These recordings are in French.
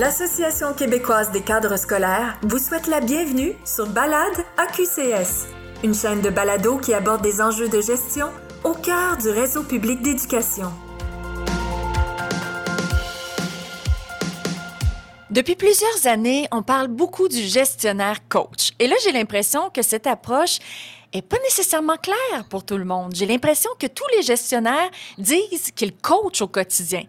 l'Association québécoise des cadres scolaires vous souhaite la bienvenue sur Balade AQCS, une chaîne de balado qui aborde des enjeux de gestion au cœur du réseau public d'éducation. Depuis plusieurs années, on parle beaucoup du gestionnaire coach. Et là, j'ai l'impression que cette approche est pas nécessairement claire pour tout le monde. J'ai l'impression que tous les gestionnaires disent qu'ils coachent au quotidien.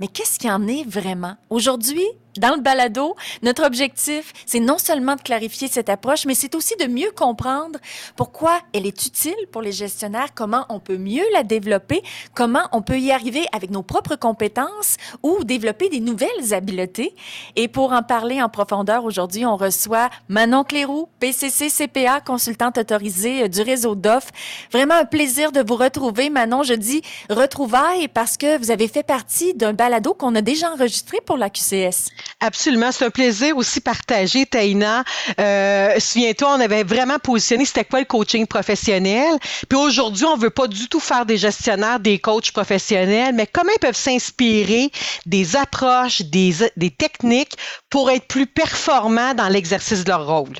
Mais qu'est-ce qu'il en est vraiment? Aujourd'hui, dans le balado, notre objectif, c'est non seulement de clarifier cette approche, mais c'est aussi de mieux comprendre pourquoi elle est utile pour les gestionnaires, comment on peut mieux la développer, comment on peut y arriver avec nos propres compétences ou développer des nouvelles habiletés. Et pour en parler en profondeur aujourd'hui, on reçoit Manon Cléroux, PCC CPA, consultante autorisée euh, du réseau DOF. Vraiment un plaisir de vous retrouver. Manon, je dis retrouvailles parce que vous avez fait partie d'un balado qu'on a déjà enregistré pour la QCS. Absolument. C'est un plaisir aussi partagé, Taïna. Euh, Souviens-toi, on avait vraiment positionné c'était quoi le coaching professionnel. Puis aujourd'hui, on veut pas du tout faire des gestionnaires, des coachs professionnels, mais comment ils peuvent s'inspirer des approches, des, des techniques pour être plus performants dans l'exercice de leur rôle?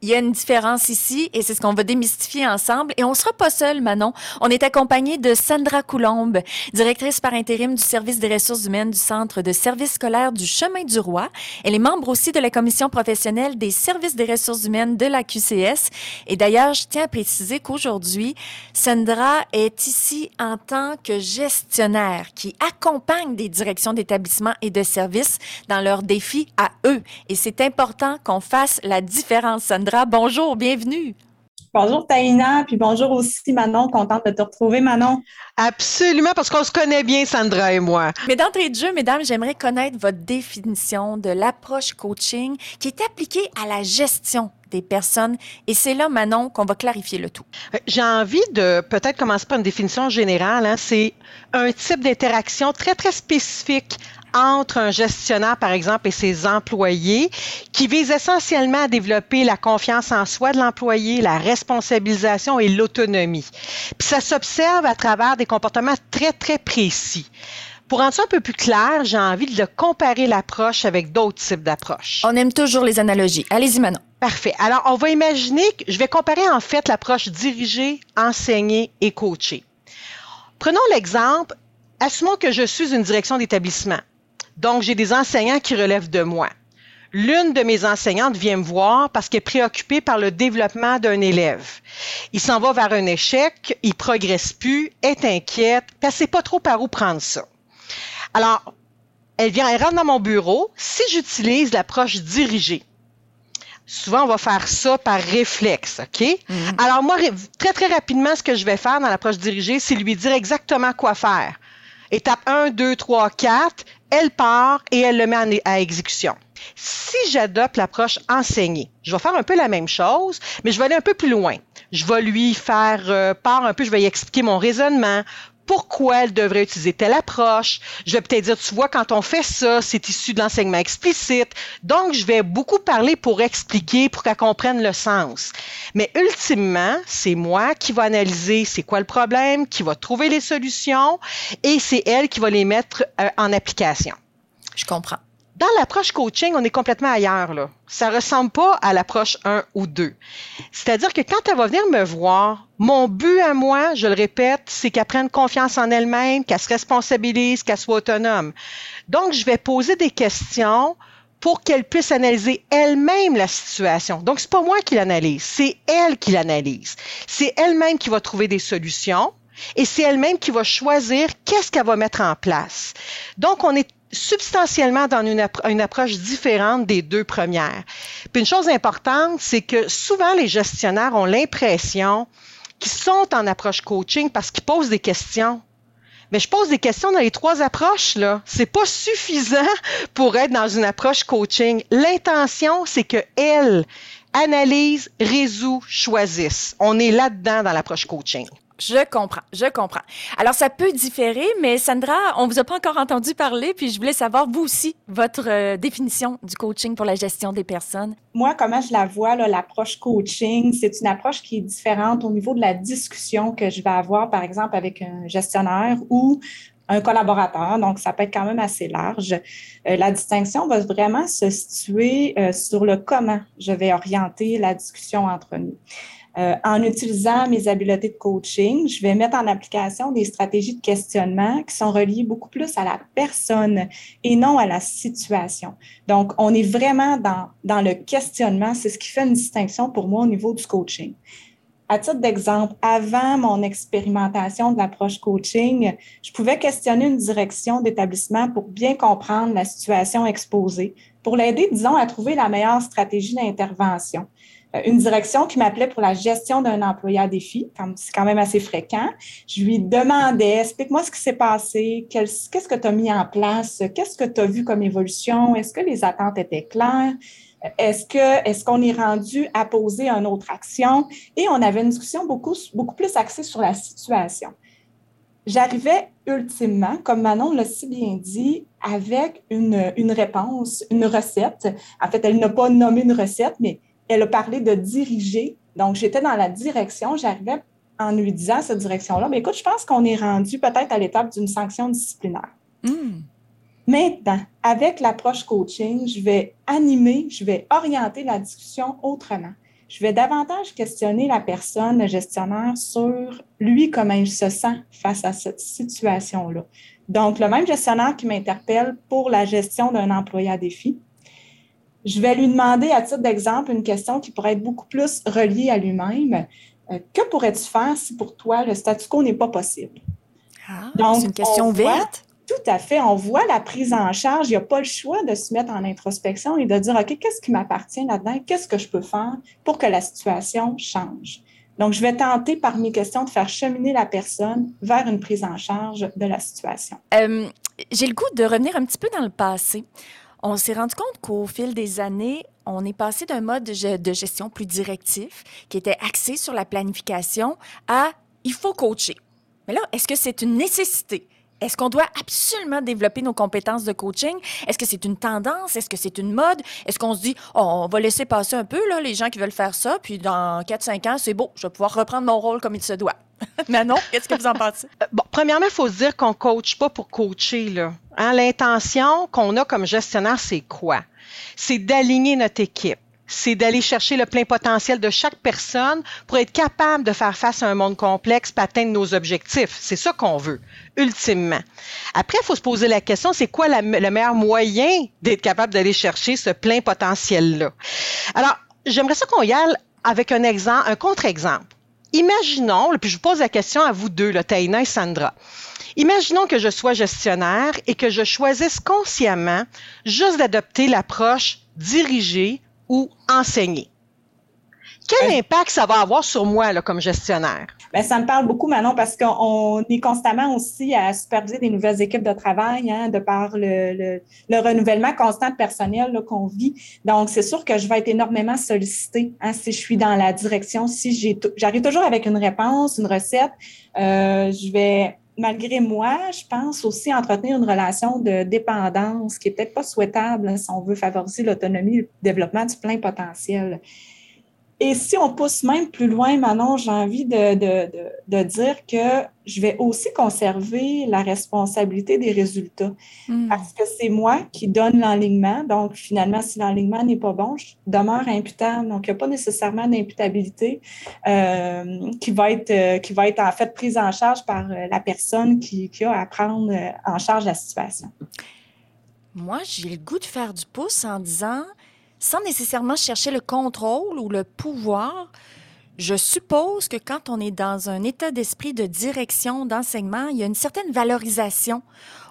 Il y a une différence ici et c'est ce qu'on va démystifier ensemble. Et on sera pas seul, Manon. On est accompagné de Sandra Coulombe, directrice par intérim du service des ressources humaines du Centre de services scolaires du Chemin du Roi. Elle est membre aussi de la commission professionnelle des services des ressources humaines de la QCS. Et d'ailleurs, je tiens à préciser qu'aujourd'hui, Sandra est ici en tant que gestionnaire qui accompagne des directions d'établissements et de services dans leurs défis à eux. Et c'est important qu'on fasse la différence, Sandra bonjour, bienvenue. Bonjour Taïna, puis bonjour aussi Manon, contente de te retrouver Manon. Absolument, parce qu'on se connaît bien Sandra et moi. Mais d'entrée de jeu, mesdames, j'aimerais connaître votre définition de l'approche coaching qui est appliquée à la gestion des personnes. Et c'est là, Manon, qu'on va clarifier le tout. Euh, j'ai envie de peut-être commencer par une définition générale. Hein. C'est un type d'interaction très, très spécifique entre un gestionnaire, par exemple, et ses employés, qui vise essentiellement à développer la confiance en soi de l'employé, la responsabilisation et l'autonomie. Puis ça s'observe à travers des comportements très, très précis. Pour rendre ça un peu plus clair, j'ai envie de comparer l'approche avec d'autres types d'approches. On aime toujours les analogies. Allez-y, Manon. Parfait. Alors, on va imaginer que je vais comparer en fait l'approche dirigée, enseignée et coachée. Prenons l'exemple, assumons que je suis une direction d'établissement. Donc, j'ai des enseignants qui relèvent de moi. L'une de mes enseignantes vient me voir parce qu'elle est préoccupée par le développement d'un élève. Il s'en va vers un échec, il progresse plus, est inquiète, elle ne sait pas trop par où prendre ça. Alors, elle vient, elle rentre dans mon bureau. Si j'utilise l'approche dirigée, souvent on va faire ça par réflexe, OK? Mm-hmm. Alors moi, très très rapidement, ce que je vais faire dans l'approche dirigée, c'est lui dire exactement quoi faire. Étape 1, 2, 3, 4, elle part et elle le met à exécution. Si j'adopte l'approche enseignée, je vais faire un peu la même chose, mais je vais aller un peu plus loin. Je vais lui faire euh, part un peu, je vais lui expliquer mon raisonnement, pourquoi elle devrait utiliser telle approche. Je vais peut-être dire, tu vois, quand on fait ça, c'est issu de l'enseignement explicite. Donc, je vais beaucoup parler pour expliquer, pour qu'elle comprenne le sens. Mais ultimement, c'est moi qui va analyser c'est quoi le problème, qui va trouver les solutions et c'est elle qui va les mettre euh, en application. Je comprends. Dans l'approche coaching, on est complètement ailleurs. Là. Ça ressemble pas à l'approche 1 ou 2. C'est-à-dire que quand elle va venir me voir, mon but à moi, je le répète, c'est qu'elle prenne confiance en elle-même, qu'elle se responsabilise, qu'elle soit autonome. Donc, je vais poser des questions pour qu'elle puisse analyser elle-même la situation. Donc, c'est pas moi qui l'analyse, c'est elle qui l'analyse. C'est elle-même qui va trouver des solutions et c'est elle-même qui va choisir qu'est-ce qu'elle va mettre en place. Donc, on est substantiellement dans une, approche différente des deux premières. Puis une chose importante, c'est que souvent les gestionnaires ont l'impression qu'ils sont en approche coaching parce qu'ils posent des questions. Mais je pose des questions dans les trois approches, là. C'est pas suffisant pour être dans une approche coaching. L'intention, c'est que elle analyse, résout, choisisse. On est là-dedans dans l'approche coaching. Je comprends, je comprends. Alors, ça peut différer, mais Sandra, on vous a pas encore entendu parler, puis je voulais savoir, vous aussi, votre euh, définition du coaching pour la gestion des personnes. Moi, comment je la vois, l'approche coaching, c'est une approche qui est différente au niveau de la discussion que je vais avoir, par exemple, avec un gestionnaire ou un collaborateur, donc ça peut être quand même assez large. Euh, la distinction va vraiment se situer euh, sur le comment je vais orienter la discussion entre nous. Euh, en utilisant mes habiletés de coaching, je vais mettre en application des stratégies de questionnement qui sont reliées beaucoup plus à la personne et non à la situation. Donc, on est vraiment dans, dans le questionnement. C'est ce qui fait une distinction pour moi au niveau du coaching. À titre d'exemple, avant mon expérimentation de l'approche coaching, je pouvais questionner une direction d'établissement pour bien comprendre la situation exposée, pour l'aider, disons, à trouver la meilleure stratégie d'intervention. Euh, une direction qui m'appelait pour la gestion d'un employé à défi, c'est quand même assez fréquent. Je lui demandais, explique-moi ce qui s'est passé, qu'est-ce que tu as mis en place, qu'est-ce que tu as vu comme évolution, est-ce que les attentes étaient claires? Est-ce qu'on est rendu à poser une autre action? Et on avait une discussion beaucoup plus axée sur la situation. J'arrivais ultimement, comme Manon l'a si bien dit, avec une, une réponse, une recette. En fait, elle n'a pas nommé une recette, mais elle a parlé de diriger. Donc, j'étais dans la direction. J'arrivais en lui disant cette direction-là. Mais écoute, je pense qu'on est rendu peut-être à l'étape d'une sanction disciplinaire. Hmm. Maintenant, avec l'approche coaching, je vais animer, je vais orienter la discussion autrement. Je vais davantage questionner la personne, le gestionnaire, sur lui, comment il se sent face à cette situation-là. Donc, le même gestionnaire qui m'interpelle pour la gestion d'un employé à défi, je vais lui demander, à titre d'exemple, une question qui pourrait être beaucoup plus reliée à lui-même. Euh, que pourrais-tu faire si pour toi le statu quo n'est pas possible? Ah, c'est une question ouverte. Tout à fait. On voit la prise en charge. Il n'y a pas le choix de se mettre en introspection et de dire, OK, qu'est-ce qui m'appartient là-dedans? Qu'est-ce que je peux faire pour que la situation change? Donc, je vais tenter par mes questions de faire cheminer la personne vers une prise en charge de la situation. Euh, j'ai le goût de revenir un petit peu dans le passé. On s'est rendu compte qu'au fil des années, on est passé d'un mode de gestion plus directif, qui était axé sur la planification, à il faut coacher. Mais là, est-ce que c'est une nécessité? Est-ce qu'on doit absolument développer nos compétences de coaching? Est-ce que c'est une tendance? Est-ce que c'est une mode? Est-ce qu'on se dit, oh, on va laisser passer un peu là, les gens qui veulent faire ça, puis dans 4-5 ans, c'est beau, je vais pouvoir reprendre mon rôle comme il se doit? Manon, qu'est-ce que vous en pensez? Euh, bon, premièrement, il faut se dire qu'on ne coach pas pour coacher. Là. Hein, l'intention qu'on a comme gestionnaire, c'est quoi? C'est d'aligner notre équipe c'est d'aller chercher le plein potentiel de chaque personne pour être capable de faire face à un monde complexe et atteindre nos objectifs. C'est ça qu'on veut, ultimement. Après, il faut se poser la question, c'est quoi le meilleur moyen d'être capable d'aller chercher ce plein potentiel-là? Alors, j'aimerais ça qu'on y aille avec un exemple, un contre-exemple. Imaginons, puis je vous pose la question à vous deux, là, Taïna et Sandra. Imaginons que je sois gestionnaire et que je choisisse consciemment juste d'adopter l'approche dirigée ou enseigner. Quel impact ça va avoir sur moi là, comme gestionnaire? Bien, ça me parle beaucoup, Manon, parce qu'on est constamment aussi à superviser des nouvelles équipes de travail, hein, de par le, le, renouvellement constant de personnel qu'on vit. Donc, c'est sûr que je vais être énormément sollicitée hein, si je suis dans la direction. Si j'arrive toujours avec une réponse, une recette, euh, je vais malgré moi, je pense aussi entretenir une relation de dépendance qui est peut-être pas souhaitable si on veut favoriser l'autonomie et le développement du plein potentiel. Et si on pousse même plus loin, Manon, j'ai envie de, de, de, dire que je vais aussi conserver la responsabilité des résultats hmm. parce que c'est moi qui donne l'enlignement. Donc, finalement, si l'enlignement n'est pas bon, je demeure imputable. Donc, il n'y a pas nécessairement d'imputabilité euh, qui, va être, euh, qui va être en fait prise en charge par euh, la personne qui, qui a à prendre euh, en charge la situation. Moi, j'ai le goût de faire du pouce en disant sans nécessairement chercher le contrôle ou le pouvoir, je suppose que quand on est dans un état d'esprit de direction, d'enseignement, il y a une certaine valorisation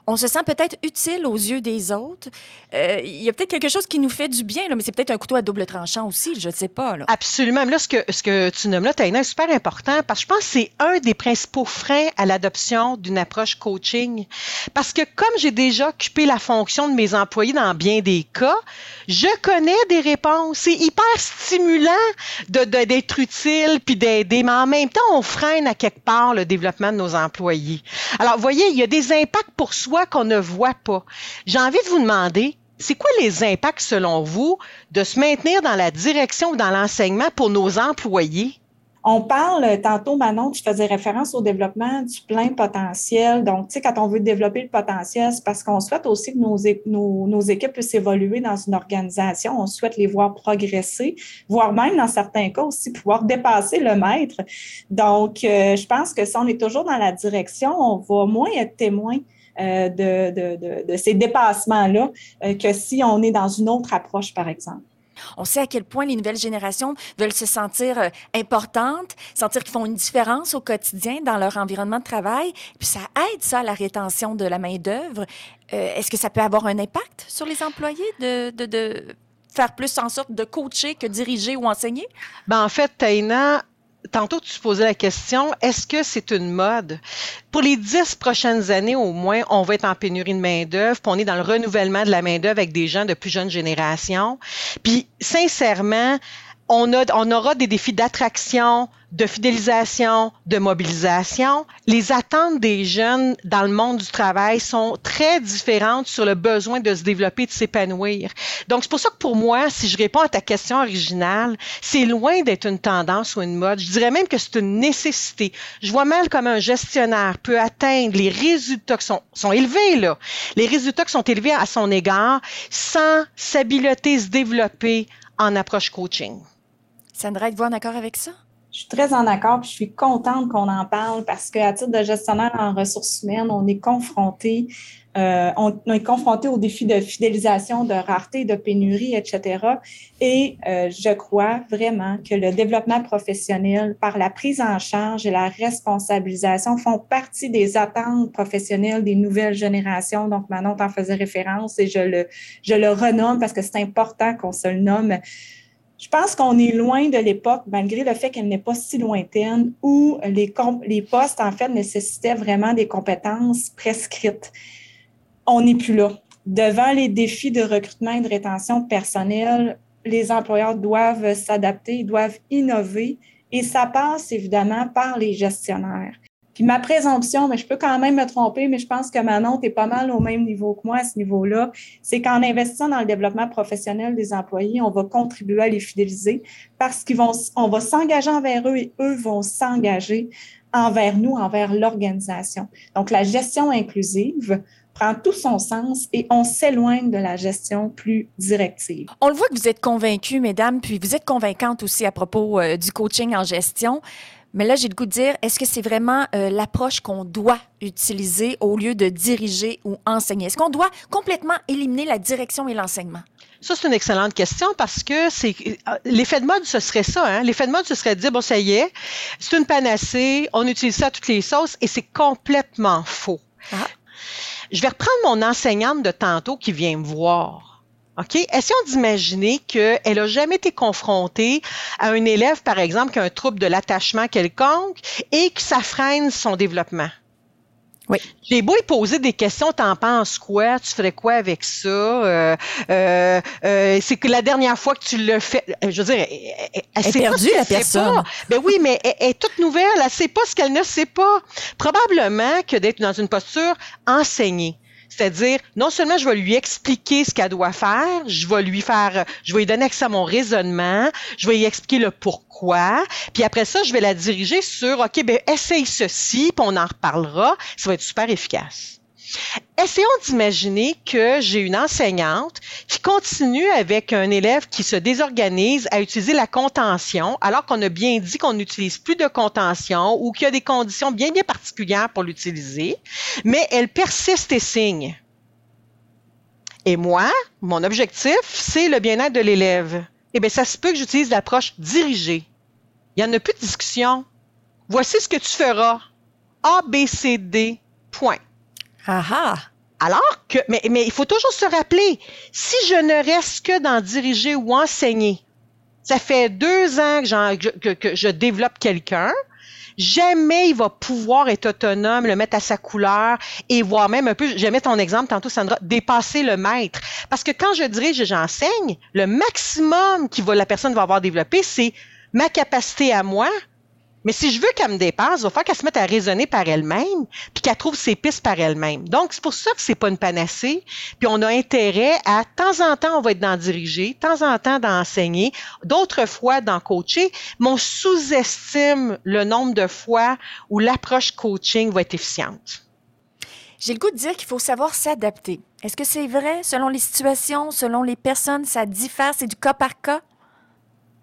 on se sent peut-être utile aux yeux des autres. Euh, il y a peut-être quelque chose qui nous fait du bien, mais c'est peut-être un couteau à double tranchant aussi, je ne sais pas. Absolument. là, ce que, ce que tu nommes là, Taina, est super important parce que je pense que c'est un des principaux freins à l'adoption d'une approche coaching. Parce que comme j'ai déjà occupé la fonction de mes employés dans bien des cas, je connais des réponses. C'est hyper stimulant de, d'être utile puis d'aider, mais en même temps, on freine à quelque part le développement de nos employés. Alors, vous voyez, il y a des impacts pour soi qu'on ne voit pas. J'ai envie de vous demander, c'est quoi les impacts selon vous de se maintenir dans la direction ou dans l'enseignement pour nos employés? On parle, tantôt, Manon, tu faisais référence au développement du plein potentiel. Donc, tu sais, quand on veut développer le potentiel, c'est parce qu'on souhaite aussi que nos, nos, équipes puissent évoluer dans une organisation. On souhaite les voir progresser, voire même, dans certains cas aussi, pouvoir dépasser le maître. Donc, euh, je pense que si on est toujours dans la direction, on va moins être témoin euh, de, de, de, ces dépassements-là euh, que si on est dans une autre approche, par exemple. On sait à quel point les nouvelles générations veulent se sentir euh, importantes, sentir qu'ils font une différence au quotidien dans leur environnement de travail. Puis ça aide ça à la rétention de la main-d'œuvre. Euh, est-ce que ça peut avoir un impact sur les employés de, de, de faire plus en sorte de coacher que diriger ou enseigner? Ben, en fait, Taina, tantôt tu posais la question, est-ce que c'est une mode? Pour les dix prochaines années au moins, on va être en pénurie de main-d'œuvre, puis on est dans le renouvellement de la main-d'œuvre avec des gens de plus jeune génération. Puis sincèrement, on, a, on aura des défis d'attraction, de fidélisation, de mobilisation. Les attentes des jeunes dans le monde du travail sont très différentes sur le besoin de se développer, de s'épanouir. Donc, c'est pour ça que pour moi, si je réponds à ta question originale, c'est loin d'être une tendance ou une mode. Je dirais même que c'est une nécessité. Je vois mal comment un gestionnaire peut atteindre les résultats qui sont, sont élevés, là. Les résultats qui sont élevés à son égard sans s'habileter, se développer en approche coaching. Sandra, êtes-vous en accord avec ça? Je suis très en accord, puis je suis contente qu'on en parle parce qu'à titre de gestionnaire en ressources humaines, on est confronté, euh, on, est confronté aux défis de fidélisation, de rareté, de pénurie, etc. Et euh, je crois vraiment que le développement professionnel, par la prise en charge et la responsabilisation, font partie des attentes professionnelles des nouvelles générations. Donc, Manon t'en faisait référence et je le, je le renomme parce que c'est important qu'on se le nomme je pense qu'on est loin de l'époque, malgré le fait qu'elle n'est pas si lointaine, où les, postes, en fait, nécessitaient vraiment des compétences prescrites. On n'est plus là. Devant les défis de recrutement et de rétention personnelle, les employeurs doivent s'adapter, doivent innover, et ça passe évidemment par les gestionnaires. Puis ma présomption, mais je peux quand même me tromper, mais je pense que Manon, tu es pas mal au même niveau que moi à ce niveau-là, c'est qu'en investissant dans le développement professionnel des employés, on va contribuer à les fidéliser parce qu'ils vont, on va s'engager envers eux et eux vont s'engager envers nous, envers l'organisation. Donc, la gestion inclusive, prend tout son sens et on s'éloigne de la gestion plus directive. On le voit que vous êtes convaincus, mesdames, puis vous êtes convaincantes aussi à propos euh, du coaching en gestion. Mais là, j'ai le goût de dire, est-ce que c'est vraiment euh, l'approche qu'on doit utiliser au lieu de diriger ou enseigner? Est-ce qu'on doit complètement éliminer la direction et l'enseignement? Ça, c'est une excellente question parce que c'est euh, l'effet de mode, ce serait ça. Hein? L'effet de mode, ce serait de dire, bon, ça y est, c'est une panacée, on utilise ça à toutes les sauces et c'est complètement faux. Ah. Je vais reprendre mon enseignante de tantôt qui vient me voir. OK? Essayons d'imaginer qu'elle n'a jamais été confrontée à un élève, par exemple, qui a un trouble de l'attachement quelconque et que ça freine son développement? Oui. J'ai beau y poser des questions, t'en penses quoi? Tu ferais quoi avec ça? Euh, euh, euh, c'est que la dernière fois que tu l'as fait, je veux dire, elle, elle, perdue, la personne. Ben oui, mais elle, elle, est toute nouvelle, elle sait pas ce qu'elle ne sait pas. Probablement que d'être dans une posture enseignée. C'est-à-dire, non seulement je vais lui expliquer ce qu'elle doit faire, je vais lui faire, je vais lui donner accès à mon raisonnement, je vais lui expliquer le pourquoi, puis après ça, je vais la diriger sur, OK, ben, essaye ceci, puis on en reparlera. Ça va être super efficace. Essayons d'imaginer que j'ai une enseignante qui continue avec un élève qui se désorganise à utiliser la contention, alors qu'on a bien dit qu'on n'utilise plus de contention ou qu'il y a des conditions bien, bien particulières pour l'utiliser, mais elle persiste et signe. Et moi, mon objectif, c'est le bien-être de l'élève. Eh bien, ça se peut que j'utilise l'approche dirigée. Il n'y en a plus de discussion. Voici ce que tu feras. A, B, C, D, point. Ah Alors que, mais, mais il faut toujours se rappeler, si je ne reste que dans diriger ou enseigner, ça fait deux ans que, que, je développe quelqu'un, jamais il va pouvoir être autonome, le mettre à sa couleur et voir même un peu, j'aimais ton exemple tantôt, Sandra, dépasser le maître. Parce que quand je dirige et j'enseigne, le maximum que la personne va avoir développé, c'est ma capacité à moi Mais si je veux qu'elle me dépasse, il va falloir qu'elle se mette à raisonner par elle-même, puis qu'elle trouve ses pistes par elle-même. Donc, c'est pour ça que c'est pas une panacée. Puis on a intérêt à, de temps en temps, on va être dans diriger, de temps en temps dans enseigner, d'autres fois dans coacher, mais on sous-estime le nombre de fois où l'approche coaching va être efficiente. J'ai le goût de dire qu'il faut savoir s'adapter. Est-ce que c'est vrai? Selon les situations, selon les personnes, ça diffère, c'est du cas par cas?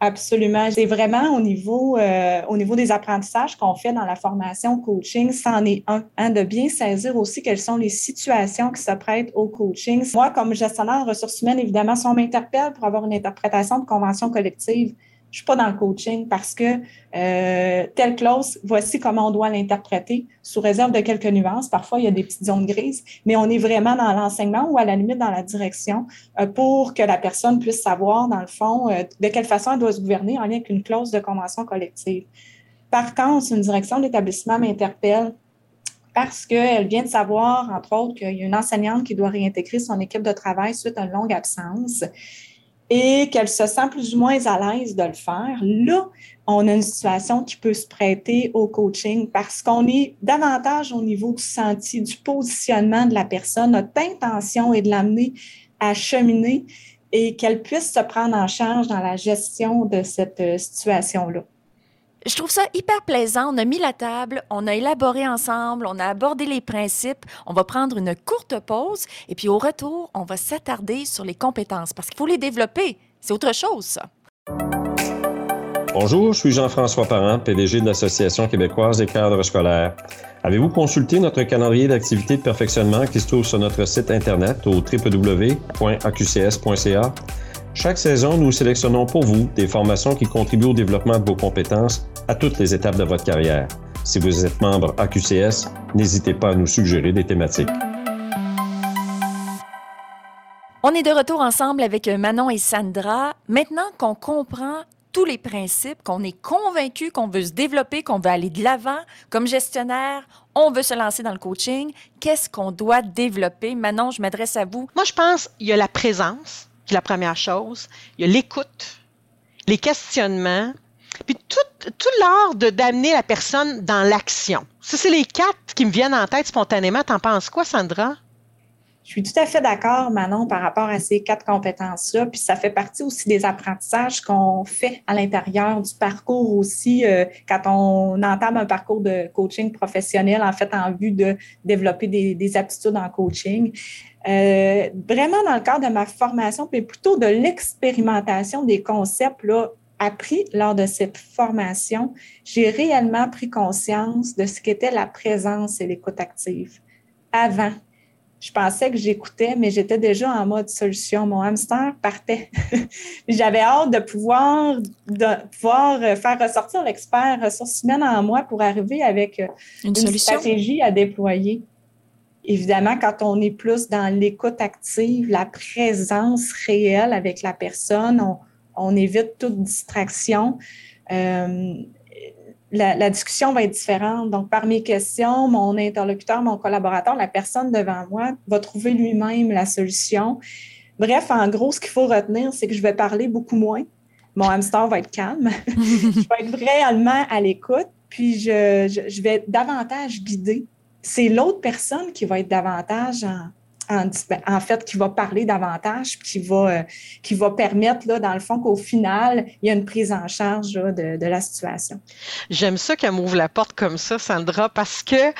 Absolument. C'est vraiment au niveau, euh, au niveau des apprentissages qu'on fait dans la formation coaching, c'en est un, hein, de bien saisir aussi quelles sont les situations qui se prêtent au coaching. Moi, comme gestionnaire de ressources humaines, évidemment, si on m'interpelle pour avoir une interprétation de convention collective, je suis pas dans le coaching parce que euh, telle clause, voici comment on doit l'interpréter, sous réserve de quelques nuances. Parfois, il y a des petites zones grises, mais on est vraiment dans l'enseignement ou à la limite dans la direction euh, pour que la personne puisse savoir, dans le fond, euh, de quelle façon elle doit se gouverner en lien avec une clause de convention collective. Par contre, une direction d'établissement m'interpelle parce qu'elle vient de savoir, entre autres, qu'il y a une enseignante qui doit réintégrer son équipe de travail suite à une longue absence et qu'elle se sent plus ou moins à l'aise de le faire, là, on a une situation qui peut se prêter au coaching parce qu'on est davantage au niveau du senti, du positionnement de la personne. Notre intention est de l'amener à cheminer et qu'elle puisse se prendre en charge dans la gestion de cette euh, situation-là. Je trouve ça hyper plaisant. On a mis la table, on a élaboré ensemble, on a abordé les principes. On va prendre une courte pause et puis au retour, on va s'attarder sur les compétences parce qu'il faut les développer. C'est autre chose. Bonjour, je suis Jean-François Parent, PDG de l'Association québécoise des cadres scolaires. Avez-vous consulté notre calendrier d'activités de perfectionnement qui se trouve sur notre site Internet au www.aqcs.ca? Chaque saison, nous sélectionnons pour vous des formations qui contribuent au développement de vos compétences à toutes les étapes de votre carrière. Si vous êtes membre AQCS, n'hésitez pas à nous suggérer des thématiques. On est de retour ensemble avec Manon et Sandra. Maintenant qu'on comprend tous les principes, qu'on est convaincu qu'on veut se développer, qu'on veut aller de l'avant comme gestionnaire, on veut se lancer dans le coaching, qu'est-ce qu'on doit développer? Manon, je m'adresse à vous. Moi, je pense qu'il y a la présence, la première chose. Il y a l'écoute, les questionnements, puis tout, tout l'art de d'amener la personne dans l'action. Ça, c'est les quatre qui me viennent en tête spontanément. T'en penses quoi, Sandra? Je suis tout à fait d'accord, Manon, par rapport à ces quatre compétences-là. Puis ça fait partie aussi des apprentissages qu'on fait à l'intérieur du parcours aussi, euh, quand on entame un parcours de coaching professionnel, en fait, en vue de développer des, des aptitudes en coaching. Euh, vraiment dans le cadre de ma formation, puis plutôt de l'expérimentation des concepts là, appris lors de cette formation, j'ai réellement pris conscience de ce qu'était la présence et l'écoute active. Avant, je pensais que j'écoutais, mais j'étais déjà en mode solution. Mon hamster partait. J'avais hâte de pouvoir, de pouvoir faire ressortir l'expert ressources humaines en moi pour arriver avec une, une stratégie à déployer. Évidemment, quand on est plus dans l'écoute active, la présence réelle avec la personne, on, évite toute distraction. Euh, la, discussion va être différente. Donc, par mes questions, mon interlocuteur, mon collaborateur, la personne devant moi va trouver lui-même la solution. Bref, en gros, ce qu'il faut retenir, c'est que je vais parler beaucoup moins. Mon hamster va être calme. je vais être réellement à l'écoute, puis je, je vais davantage guider c'est l'autre personne qui va être davantage en, en, fait, qui va parler davantage, qui va, euh, qui va permettre, là, dans le fond, qu'au final, il y a une prise en charge de, de, la situation. J'aime ça qu'elle m'ouvre la porte comme ça, Sandra, parce que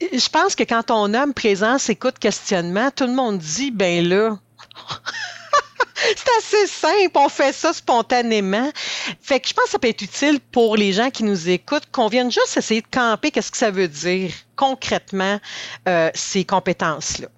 je pense que quand on nomme présence, écoute, questionnement, tout le monde dit, ben là. C'est assez simple, on fait ça spontanément. Fait que je pense que ça peut être utile pour les gens qui nous écoutent, qu'on vienne juste essayer de camper qu'est-ce que ça veut dire concrètement euh, ces compétences-là.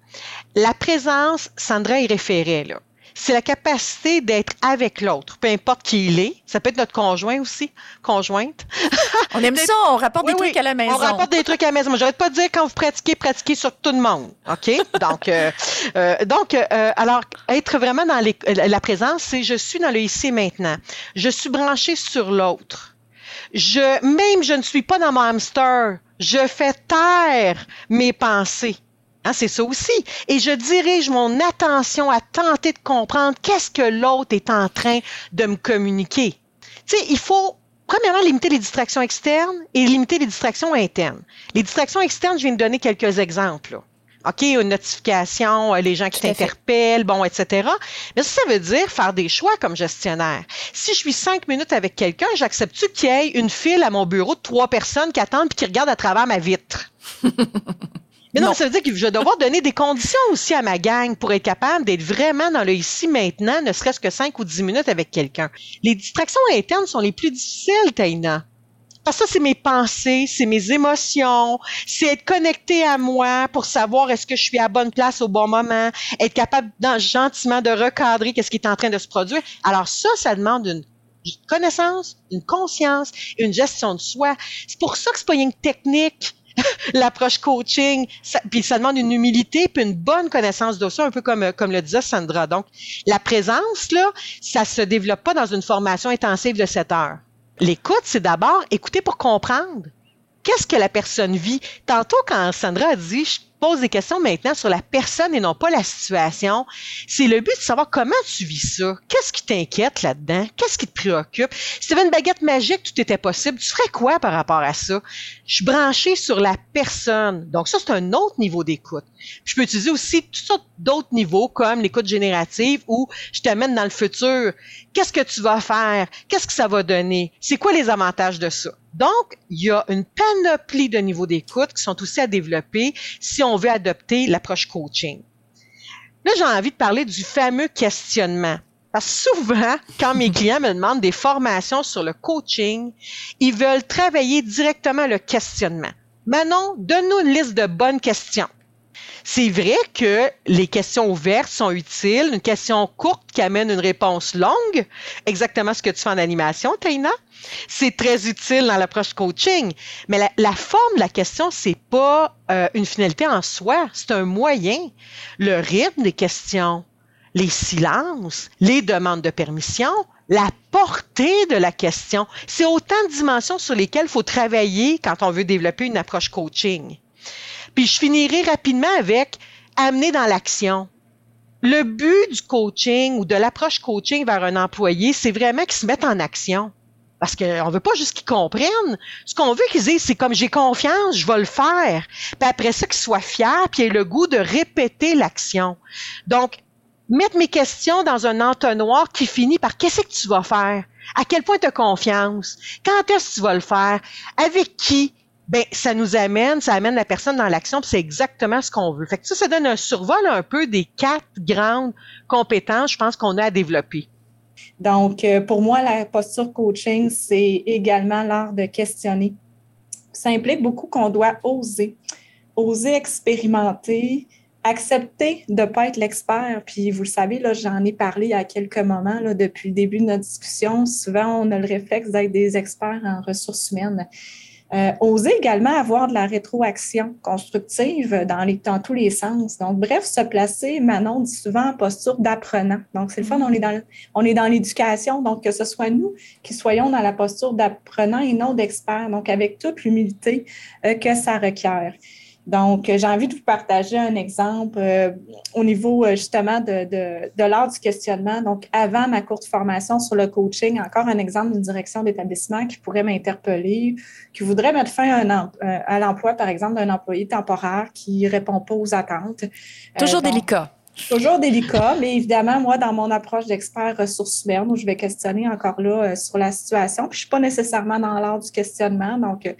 La présence, Sandra y référait là c'est la capacité d'être avec l'autre, peu importe qui il est. Ça peut être notre conjoint aussi, conjointe. On aime ça, on rapporte des trucs à la maison. On rapporte des trucs à la maison. J'arrête pas de dire quand vous pratiquez, pratiquez sur tout le monde. OK? Donc, euh, euh, donc euh, alors, être vraiment dans la présence, c'est je suis dans le ici maintenant. Je suis branché sur l'autre. Je, même je ne suis pas dans mon hamster. Je fais taire mes pensées. Hein, c'est ça aussi. Et je dirige mon attention à tenter de comprendre qu'est-ce que l'autre est en train de me communiquer. Tu sais, il faut premièrement, limiter les distractions externes et limiter les distractions internes. Les distractions externes, je viens de donner quelques exemples. OK, une notification, euh, les gens qui t'interpellent, bon, etc. Mais ça, ça veut dire faire des choix comme gestionnaire. Si je suis cinq minutes avec quelqu'un, j'accepte-tu qu'il y ait une file à mon bureau de trois personnes qui attendent puis qui regardent à travers ma vitre? Mais non, ça veut dire que je vais devoir donner des conditions aussi à ma gang pour être capable d'être vraiment dans le ici maintenant, ne serait-ce que cinq ou dix minutes avec quelqu'un. Les distractions internes sont les plus difficiles, Taïna. Parce que ça, c'est mes pensées, c'est mes émotions, c'est être connecté à moi pour savoir est-ce que je suis à bonne place au bon moment, être capable gentiment de recadrer qu'est-ce qui est en train de se produire. Alors ça, ça demande une connaissance, une conscience, une gestion de soi. C'est pour ça que c'est pas une technique l'approche coaching, puis ça demande une humilité puis une bonne connaissance de ça, un peu comme comme le disait Sandra. Donc, la présence là, ça se développe pas dans une formation intensive de 7 heures. L'écoute, c'est d'abord écouter pour comprendre. Qu'est-ce que la personne vit? Tantôt, quand Sandra a dit, pose des questions maintenant sur la personne et non pas la situation, c'est le but de savoir comment tu vis ça. Qu'est-ce qui t'inquiète là-dedans? Qu'est-ce qui te préoccupe? Si tu avais une baguette magique, tout était possible, tu ferais quoi par rapport à ça? Je suis branchée sur la personne. Donc ça, c'est un autre niveau d'écoute. Je peux utiliser aussi toutes sortes d'autres niveaux comme l'écoute générative où je t'amène dans le futur. Qu'est-ce que tu vas faire? Qu'est-ce que ça va donner? C'est quoi les avantages de ça? Donc, il y a une panoplie de niveaux d'écoute qui sont aussi à développer si on veut adopter l'approche coaching. Là, j'ai envie de parler du fameux questionnement. Parce que souvent, quand mes clients me demandent des formations sur le coaching, ils veulent travailler directement le questionnement. Manon, donne-nous une liste de bonnes questions. C'est vrai que les questions ouvertes sont utiles. Une question courte qui amène une réponse longue, exactement ce que tu fais en animation, Taina. C'est très utile dans l'approche coaching. Mais la, forme de la question, c'est pas euh, une finalité en soi, c'est un moyen. Le rythme des questions, les silences, les demandes de permission, la portée de la question, c'est autant de dimensions sur lesquelles il faut travailler quand on veut développer une approche coaching. Puis je finirai rapidement avec amener dans l'action. Le but du coaching ou de l'approche coaching vers un employé, c'est vraiment qu'il se mette en action. Parce qu'on veut pas juste qu'ils comprennent. Ce qu'on veut qu'ils disent, c'est comme j'ai confiance, je vais le faire. Puis après ça, qu'ils soient fiers, puis aient le goût de répéter l'action. Donc, mettre mes questions dans un entonnoir qui finit par qu'est-ce que tu vas faire? À quel point tu as confiance? Quand est-ce que tu vas le faire? Avec qui? Ben ça nous amène, ça amène la personne dans l'action, puis c'est exactement ce qu'on veut. Fait que ça, ça donne un survol un peu des quatre grandes compétences, je pense, qu'on a à développer. Donc, euh, pour moi, la posture coaching, c'est également l'art de questionner. Ça implique beaucoup qu'on doit oser, oser expérimenter, accepter de ne pas être l'expert. Puis vous le savez, j'en ai parlé a quelques moments, là, depuis le début de notre discussion. Souvent, on a le réflexe d'être des experts en ressources humaines. Euh, oser également avoir de la rétroaction constructive dans, les, dans tous les sens. Donc, bref, se placer, Manon dit souvent en posture d'apprenant. Donc, c'est le fun, on est dans, est dans l'éducation, donc que ce soit nous qui soyons dans la posture d'apprenant et non d'expert, donc avec toute l'humilité euh, que ça requiert. Donc, j'ai envie de vous partager un exemple euh, au niveau euh, justement de, de, de l'art du questionnement. Donc, avant ma courte formation sur le coaching, encore un exemple d'une direction d'établissement qui pourrait m'interpeller, qui voudrait mettre fin à, euh, à l'emploi, par exemple, d'un employé temporaire qui ne répond pas aux attentes. Toujours délicat. Toujours délicat, mais évidemment, moi, dans mon approche d'expert ressources humaines, où je vais questionner encore là euh, sur la situation, puis je suis pas nécessairement dans l'art du questionnement, donc euh,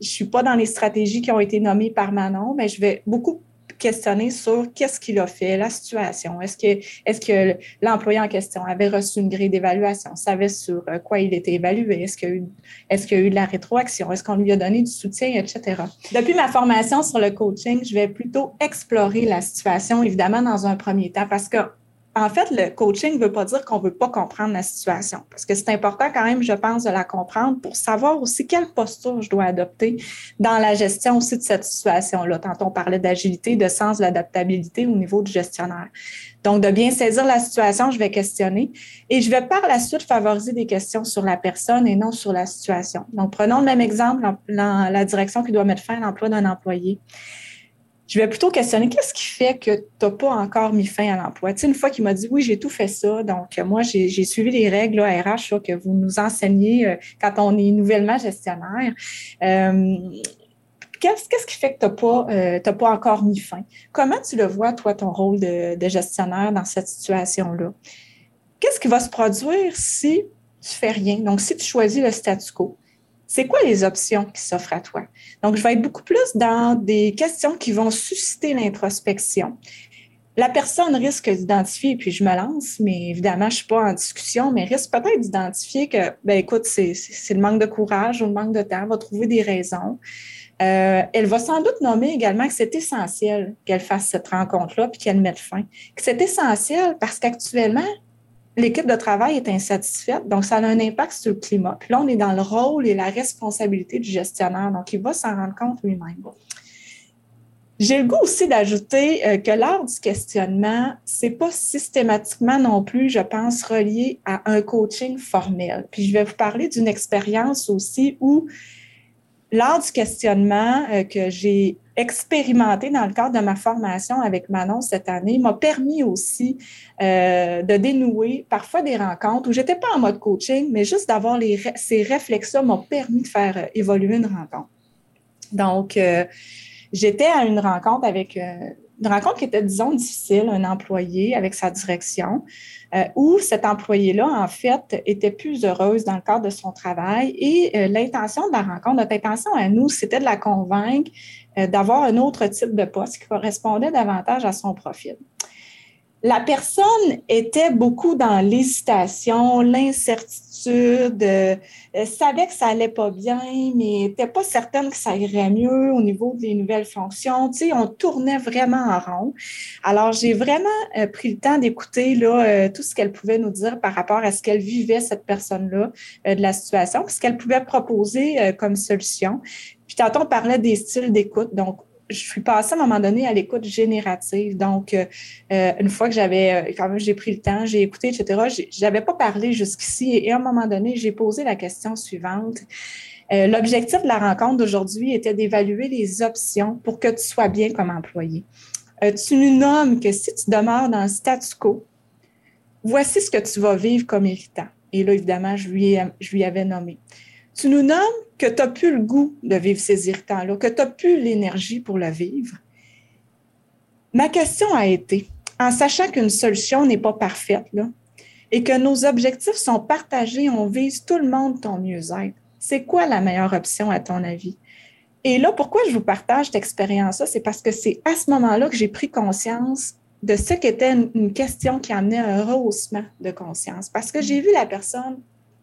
je suis pas dans les stratégies qui ont été nommées par Manon, mais je vais beaucoup questionner sur qu'est-ce qu'il a fait, la situation. Est-ce que, est-ce que l'employé en question avait reçu une grille d'évaluation, savait sur euh, quoi il était évalué, est-ce qu'il est-ce qu'il y a eu de la rétroaction, est-ce qu'on lui a donné du soutien, etc. Depuis ma formation sur le coaching, je vais plutôt explorer la situation, évidemment, dans un premier temps, parce que en fait, le coaching ne veut pas dire qu'on ne veut pas comprendre la situation, parce que c'est important quand même, je pense, de la comprendre pour savoir aussi quelle posture je dois adopter dans la gestion aussi de cette situation-là. Tantôt, on parlait d'agilité, de sens de l'adaptabilité au niveau du gestionnaire. Donc, de bien saisir la situation, je vais questionner et je vais par la suite favoriser des questions sur la personne et non sur la situation. Donc, prenons le même exemple, la direction qui doit mettre fin à l'emploi d'un employé je vais plutôt questionner qu'est-ce qui fait que tu n'as pas encore mis fin à l'emploi? Tu sais, une fois qu'il m'a dit oui, j'ai tout fait ça, donc moi, j'ai suivi les règles là, RH que vous nous enseignez euh, quand on est nouvellement gestionnaire. Euh, qu'est-ce qui fait que tu n'as pas, euh, pas encore mis fin? Comment tu le vois, toi, ton rôle de, de gestionnaire dans cette situation-là? Qu'est-ce qui va se produire si tu fais rien? Donc, si tu choisis le statu quo, c'est quoi les options qui s'offrent à toi? Donc, je vais être beaucoup plus dans des questions qui vont susciter l'introspection. La personne risque d'identifier, puis je me lance, mais évidemment, je ne suis pas en discussion, mais risque peut-être d'identifier que, ben écoute, c'est le manque de courage ou le manque de temps, elle va trouver des raisons. Euh, elle va sans doute nommer également que c'est essentiel qu'elle fasse cette rencontre-là puis qu'elle mette fin. Que c'est essentiel parce qu'actuellement, l'équipe de travail est insatisfaite, donc ça a un impact sur le climat. Puis là, on est dans le rôle et la responsabilité du gestionnaire, donc il va s'en rendre compte lui-même. J'ai le goût aussi d'ajouter euh, que lors du questionnement, c'est pas systématiquement non plus, je pense, relié à un coaching formel. Puis je vais vous parler d'une expérience aussi où lors du questionnement euh, que j'ai expérimenté dans le cadre de ma formation avec Manon cette année m'a permis aussi euh, de dénouer parfois des rencontres où j'étais pas en mode coaching, mais juste d'avoir ces réflexes-là m'ont permis de faire euh, évoluer une rencontre. Donc, j'étais à une rencontre avec une rencontre qui était, disons, difficile, un employé avec sa direction, euh, où cet employé-là, en fait, était plus heureuse dans le cadre de son travail. Et euh, l'intention de la rencontre, notre intention à nous, c'était de la convaincre euh, d'avoir un autre type de poste qui correspondait davantage à son profil. La personne était beaucoup dans l'hésitation, l'incertitude, euh, savait que ça allait pas bien, mais n'était pas certaine que ça irait mieux au niveau des nouvelles fonctions. Tu sais, on tournait vraiment en rond. Alors, j'ai vraiment euh, pris le temps d'écouter euh, tout ce qu'elle pouvait nous dire par rapport à ce qu'elle vivait cette personne-là de la situation, puis ce qu'elle pouvait proposer comme solution. Puis tantôt, on parlait des styles d'écoute. Donc, je suis passée à un moment donné à l'écoute générative. Donc, euh, euh, une fois que j'avais, euh, quand même, j'ai pris le temps, j'ai écouté, etc., j'avais pas parlé jusqu'ici et à un moment donné, j'ai posé la question suivante. L'objectif de la rencontre d'aujourd'hui était d'évaluer les options pour que tu sois bien comme employé. tu nous nommes que si tu demeures dans le statu quo, voici ce que tu vas vivre comme irritant. Et là, évidemment, je lui, je lui avais nommé. Tu nous nommes que tu n'as plus le goût de vivre ces irritants-là, que tu n'as plus l'énergie pour le vivre. Ma question a été, en sachant qu'une solution n'est pas parfaite là, et que nos objectifs sont partagés, on vise tout le monde ton mieux-être, c'est quoi la meilleure option à ton avis? Et là, pourquoi je vous partage cette expérience-là? C'est parce que c'est à ce moment-là que j'ai pris conscience de ce qu'était une question qui amenait un rehaussement de conscience. Parce que j'ai vu la personne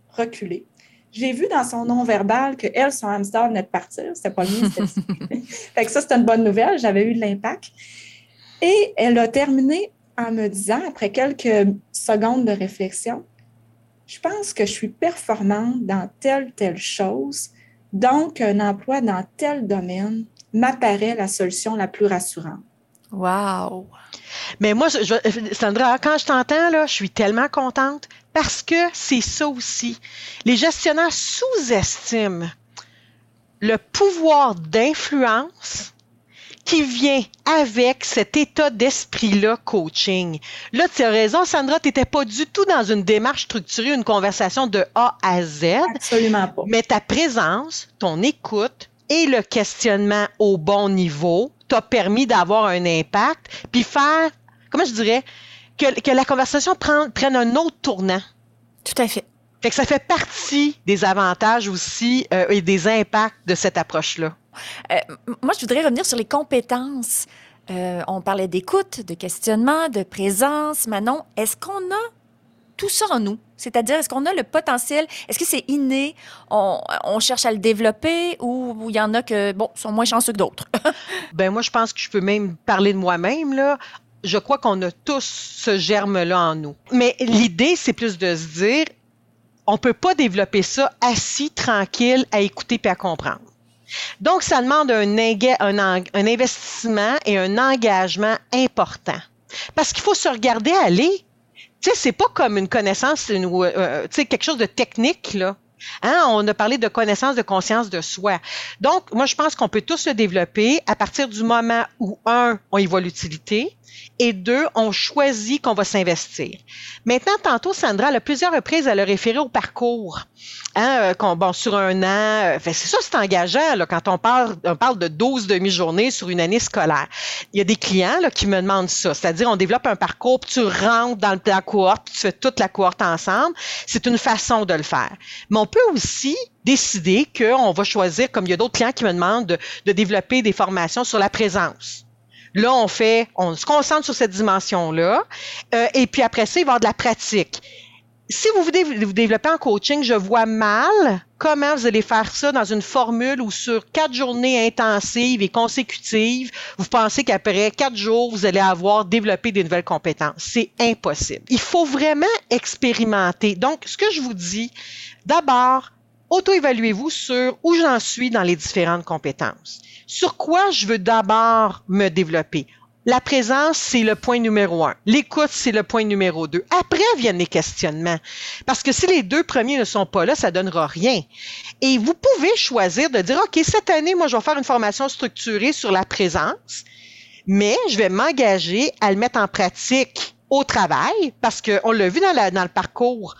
reculer j'ai vu dans son non-verbal que elle, son hamster venait de partir. C'était pas le mien, c'était Fait que ça, c'était une bonne nouvelle. J'avais eu de l'impact. Et elle a terminé en me disant, après quelques secondes de réflexion, je pense que je suis performante dans telle, telle chose. Donc, un emploi dans tel domaine m'apparaît la solution la plus rassurante. Wow! Mais moi, Sandra, quand je t'entends, là, je suis tellement contente parce que c'est ça aussi. Les gestionnaires sous-estiment le pouvoir d'influence qui vient avec cet état d'esprit-là coaching. Là, tu as raison, Sandra, tu n'étais pas du tout dans une démarche structurée, une conversation de A à Z. Absolument pas. Mais ta présence, ton écoute et le questionnement au bon niveau t'a permis d'avoir un impact, puis faire, comment je dirais, que, la conversation prenne un autre tournant. Tout à fait. Fait que ça fait partie des avantages aussi euh, et des impacts de cette approche-là. Euh, moi, je voudrais revenir sur les compétences. Euh, on parlait d'écoute, de questionnement, de présence. Manon, est-ce qu'on a tout ça en nous? C'est-à-dire, est-ce qu'on a le potentiel? Est-ce que c'est inné? On, cherche à le développer ou il y en a que, bon, sont moins chanceux que d'autres? ben moi, je pense que je peux même parler de moi-même. Là je crois qu'on a tous ce germe-là en nous. Mais l'idée, c'est plus de se dire, on peut pas développer ça assis, tranquille, à écouter et à comprendre. Donc, ça demande un, un, investissement et un engagement important. Parce qu'il faut se regarder aller. Tu sais, c'est pas comme une connaissance, une, euh, sais, quelque chose de technique, là. Hein? On a parlé de connaissance, de conscience de soi. Donc, moi, je pense qu'on peut tous le développer à partir du moment où, un, on y voit l'utilité, et deux, on choisit qu'on va s'investir. Maintenant, tantôt, Sandra, elle a plusieurs reprises, elle a référé au parcours. Hein, euh, sur un an, euh, c'est ça, c'est engageant quand on parle, de 12 demi-journées sur une année scolaire. Il y a des clients qui me demandent ça, c'est-à-dire on développe un parcours, puis tu rentres dans la cohorte, puis tu fais toute la cohorte ensemble. C'est une façon de le faire. Mais on peut aussi décider qu'on va choisir, comme il y a d'autres clients qui me demandent de, de développer des formations sur la présence. Là, on fait, on se concentre sur cette dimension-là. Euh, et puis après ça, il va y avoir de la pratique. Si vous voulez vous développer en coaching, je vois mal comment vous allez faire ça dans une formule où sur quatre journées intensives et consécutives, vous pensez qu'après quatre jours, vous allez avoir développé des nouvelles compétences. C'est impossible. Il faut vraiment expérimenter. Donc, ce que je vous dis, d'abord, auto-évaluez-vous sur où j'en suis dans les différentes compétences. Sur quoi je veux d'abord me développer? La présence, c'est le point numéro un. L'écoute, c'est le point numéro deux. Après viennent les questionnements. Parce que si les deux premiers ne sont pas là, ça donnera rien. Et vous pouvez choisir de dire, OK, cette année, moi, je vais faire une formation structurée sur la présence, mais je vais m'engager à le mettre en pratique au travail parce qu'on l'a vu dans, dans le parcours.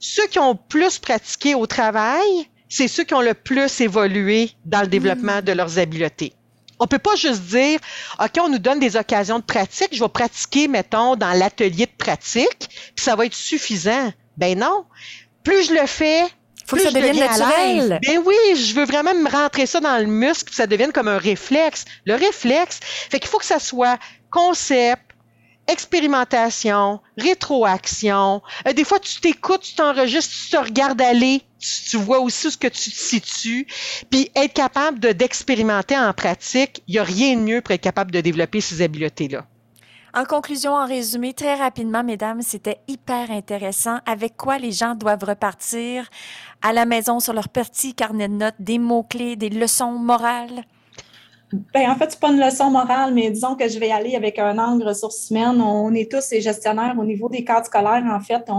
Ceux qui ont plus pratiqué au travail, c'est ceux qui ont le plus évolué dans le développement de leurs habiletés. On peut pas juste dire, OK, on nous donne des occasions de pratique, je vais pratiquer, mettons, dans l'atelier de pratique, puis ça va être suffisant. Ben non. Plus je le fais, faut que ça devienne naturel. Ben oui, je veux vraiment me rentrer ça dans le muscle, que ça devienne comme un réflexe. Le réflexe, fait qu'il faut que ça soit concept, expérimentation, rétroaction. Euh, des fois, tu t'écoutes, tu t'enregistres, tu te regardes aller, tu, vois aussi ce que tu te situes. Puis être capable de, d'expérimenter en pratique, il n'y a rien de mieux pour être capable de développer ces habiletés-là. En conclusion, en résumé, très rapidement, mesdames, c'était hyper intéressant. Avec quoi les gens doivent repartir à la maison sur leur petit carnet de notes, des mots-clés, des leçons morales? Ben, en fait, c'est pas une leçon morale, mais disons que je vais aller avec un angle ressources humaines. On est tous des gestionnaires au niveau des cadres scolaires. En fait,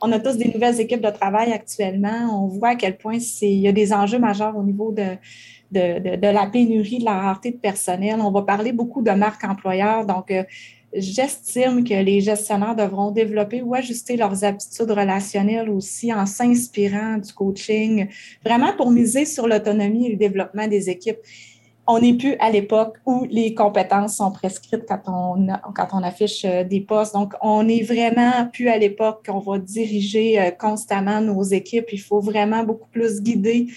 on, a tous des nouvelles équipes de travail actuellement. On voit à quel point il y a des enjeux majeurs au niveau de, de, de, la pénurie, de la rareté de personnel. On va parler beaucoup de marque employeur. Donc, euh, j'estime que les gestionnaires devront développer ou ajuster leurs aptitudes relationnelles aussi en s'inspirant du coaching, vraiment pour miser sur l'autonomie et le développement des équipes on n'est plus à l'époque où les compétences sont prescrites quand on, affiche euh, des postes. Donc, on n'est vraiment plus à l'époque qu'on va diriger euh, constamment nos équipes. Il faut vraiment beaucoup plus guider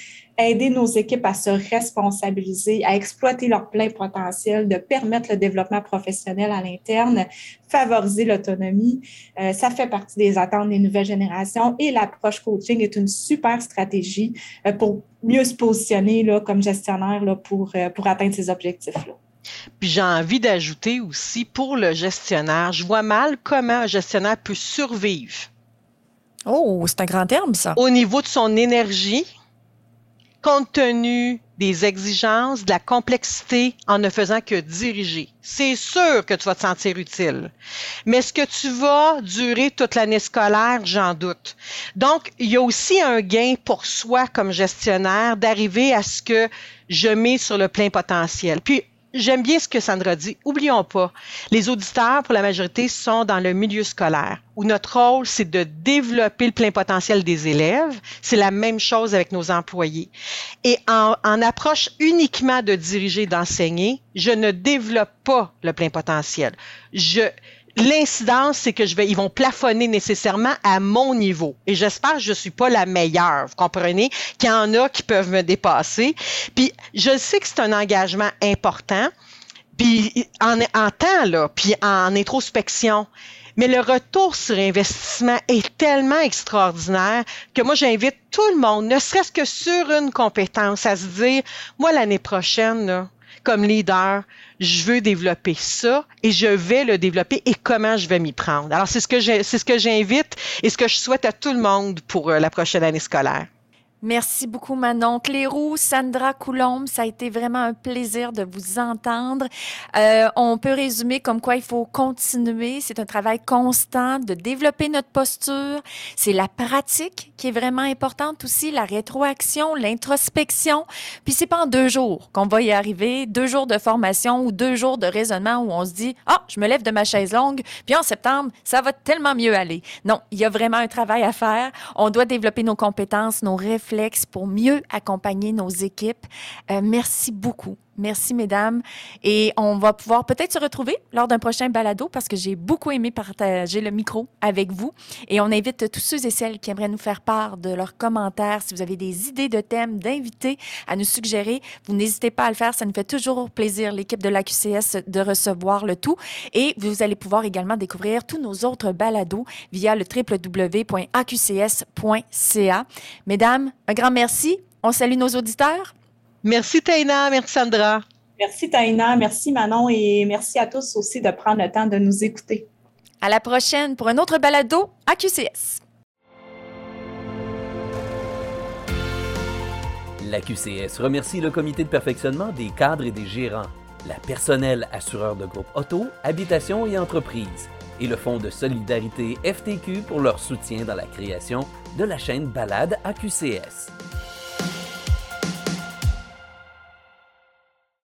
aider nos équipes à se responsabiliser, à exploiter leur plein potentiel, de permettre le développement professionnel à l'interne, favoriser l'autonomie. Euh, ça fait partie des attentes des nouvelles générations et l'approche coaching est une super stratégie euh, pour mieux se positionner là, comme gestionnaire là, pour, euh, pour atteindre ces objectifs-là. Puis j'ai envie d'ajouter aussi pour le gestionnaire, je vois mal comment un gestionnaire peut survivre. Oh, c'est un grand terme, ça. Au niveau de son énergie, compte tenu des exigences, de la complexité en ne faisant que diriger. C'est sûr que tu vas te sentir utile. Mais est-ce que tu vas durer toute l'année scolaire? J'en doute. Donc, il y a aussi un gain pour soi comme gestionnaire d'arriver à ce que je mets sur le plein potentiel. Puis, j'aime bien ce que Sandra dit. Oublions pas, les auditeurs, pour la majorité, sont dans le milieu scolaire, où notre rôle, c'est de développer le plein potentiel des élèves. C'est la même chose avec nos employés. Et en, en approche uniquement de diriger, d'enseigner, je ne développe pas le plein potentiel. Je, L'incidence, c'est que je vais, ils vont plafonner nécessairement à mon niveau. Et j'espère que je suis pas la meilleure. Vous comprenez? Qu'il y en a qui peuvent me dépasser. Puis je sais que c'est un engagement important. Puis en, en temps là, puis en introspection. Mais le retour sur investissement est tellement extraordinaire que moi, j'invite tout le monde, ne serait-ce que sur une compétence, à se dire, moi, l'année prochaine, là, comme leader, je veux développer ça et je vais le développer et comment je vais m'y prendre. Alors, c'est ce que j'invite et ce que je souhaite à tout le monde pour euh, la prochaine année scolaire. Merci beaucoup, Manon Clérou, Sandra Coulombe. Ça a été vraiment un plaisir de vous entendre. Euh, on peut résumer comme quoi il faut continuer. C'est un travail constant de développer notre posture. C'est la pratique qui est vraiment importante aussi, la rétroaction, l'introspection. Puis c'est pas en deux jours qu'on va y arriver, deux jours de formation ou deux jours de raisonnement où on se dit, ah, je me lève de ma chaise longue, puis en septembre, ça va tellement mieux aller. Non, il y a vraiment un travail à faire. On doit développer nos compétences, nos réflexes pour mieux accompagner nos équipes. Euh, merci beaucoup. Merci, mesdames. Et on va pouvoir peut-être se retrouver lors d'un prochain balado parce que j'ai beaucoup aimé partager le micro avec vous. Et on invite tous ceux et celles qui aimeraient nous faire part de leurs commentaires. Si vous avez des idées de thèmes, d'invités à nous suggérer, vous n'hésitez pas à le faire. Ça nous fait toujours plaisir, l'équipe de l'AQCS, de recevoir le tout. Et vous allez pouvoir également découvrir tous nos autres balados via le www.aqcs.ca. Mesdames, un grand merci. On salue nos auditeurs. Merci Taina, merci Sandra. Merci Taina, merci Manon et merci à tous aussi de prendre le temps de nous écouter. À la prochaine pour un autre balado à QCS. La QCS remercie le comité de perfectionnement des cadres et des gérants, la personnel assureur de groupe auto, habitation et entreprise, et le Fonds de solidarité FTQ pour leur soutien dans la création de la chaîne Balade à QCS.